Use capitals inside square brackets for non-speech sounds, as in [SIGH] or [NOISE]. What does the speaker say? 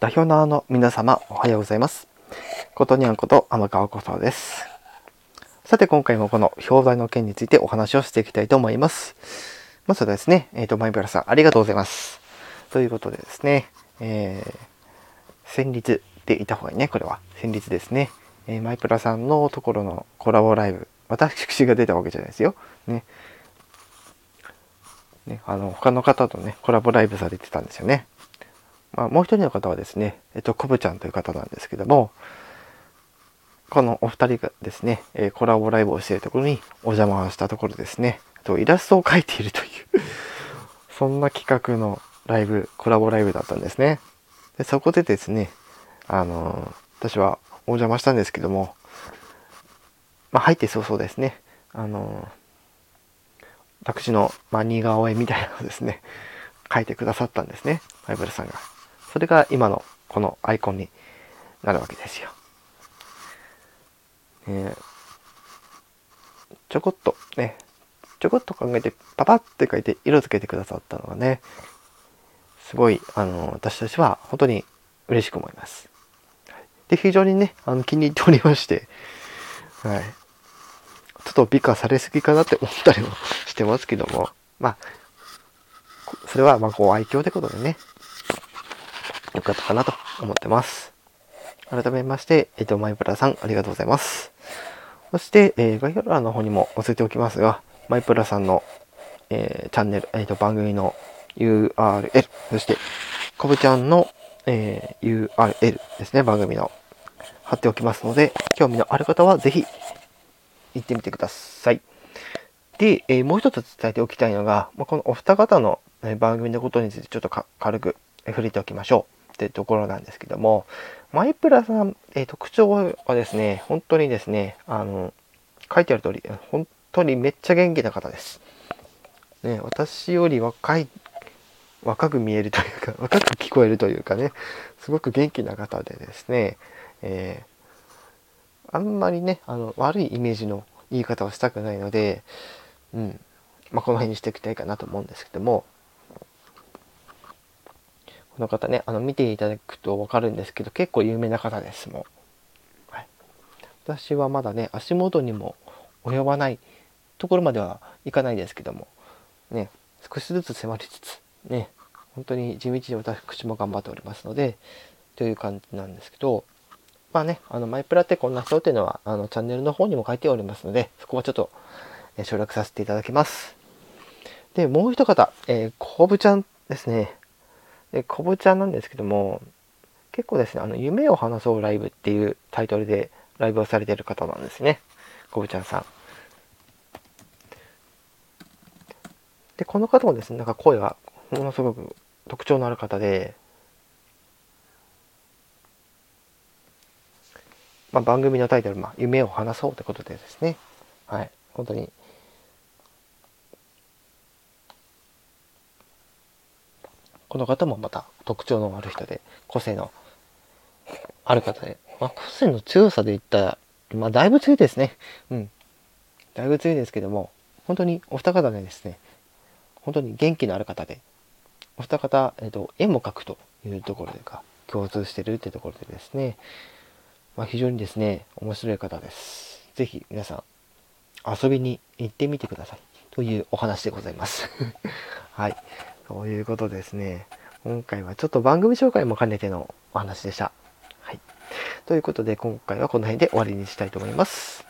代表のあの皆様おはようございます。ことにゃんこと天川ことです。さて今回もこの表題の件についてお話をしていきたいと思います。まずはですね、えっ、ー、と、マイブラさんありがとうございます。ということでですね、えー、先日でいた方がいいね、これは。先日ですね、えー、マイプラさんのところのコラボライブ、私が出たわけじゃないですよ。ね。ね、あの、他の方とね、コラボライブされてたんですよね。まあ、もう一人の方はですね、えっと、コブちゃんという方なんですけども、このお二人がですね、えコラボライブをしているところにお邪魔をしたところですね、とイラストを描いているという [LAUGHS] そんな企画のライブ、コラボライブだったんですね。でそこでですね、あの私はお邪魔したんですけども、まあ、入って早々ですね、あの私の、まあ、似顔絵みたいなのをですね、描いてくださったんですね、マイブルさんが。それが今のこのアイコンになるわけですよ。え、ちょこっとね、ちょこっと考えてパパって書いて色付けてくださったのがね、すごい、あの、私たちは本当に嬉しく思います。で、非常にね、あの気に入っておりまして、はい。ちょっと美化されすぎかなって思ったりもしてますけども、まあ、それはまあご愛嬌ってことでね、よかったかなと思ってます。改めまして、えっ、ー、と、マイプラさん、ありがとうございます。そして、えー、概要欄の方にも載せておきますが、マイプラさんの、えー、チャンネル、えっ、ー、と、番組の URL、そして、コブちゃんの、えー、URL ですね、番組の貼っておきますので、興味のある方はぜひ行ってみてください。で、えー、もう一つ伝えておきたいのが、まあ、このお二方の番組のことについてちょっと軽く触れておきましょう。ってところなんですけども、マイプラさん、えー、特徴はですね、本当にですね、あの、書いてある通り、本当にめっちゃ元気な方です。ね、私より若い、若く見えるというか、若く聞こえるというかね、すごく元気な方でですね、えー、あんまりね、あの、悪いイメージの言い方をしたくないので、うん、まあ、この辺にしていきたいかなと思うんですけども、この方ね、あの見ていただくと分かるんですけど、結構有名な方です、もう。はい、私はまだね、足元にも及ばないところまではいかないですけども、ね、少しずつ迫りつつ、ね、本当に地道に私も頑張っておりますので、という感じなんですけど、まあね、あの、マイプラってこんな人っていうのは、あの、チャンネルの方にも書いておりますので、そこはちょっと、え省略させていただきます。で、もう一方、えー、コブちゃんですね。で、こぶちゃんなんですけども、結構ですね、あの、夢を話そうライブっていうタイトルでライブをされてる方なんですね。こぶちゃんさん。で、この方もですね、なんか声がものすごく特徴のある方で、まあ、番組のタイトル、まあ、夢を話そうってことでですね、はい、本当にこの方もまた特徴のある人で、個性のある方で、まあ、個性の強さで言ったら、まあ、だいぶ強いですね。うん。だいぶ強いですけども、本当にお二方でですね、本当に元気のある方で、お二方、えっ、と、絵も描くというところでか、共通してるってところでですね、まあ、非常にですね、面白い方です。ぜひ皆さん、遊びに行ってみてください。というお話でございます。[LAUGHS] はい。ということですね。今回はちょっと番組紹介も兼ねてのお話でした。はい。ということで今回はこの辺で終わりにしたいと思います。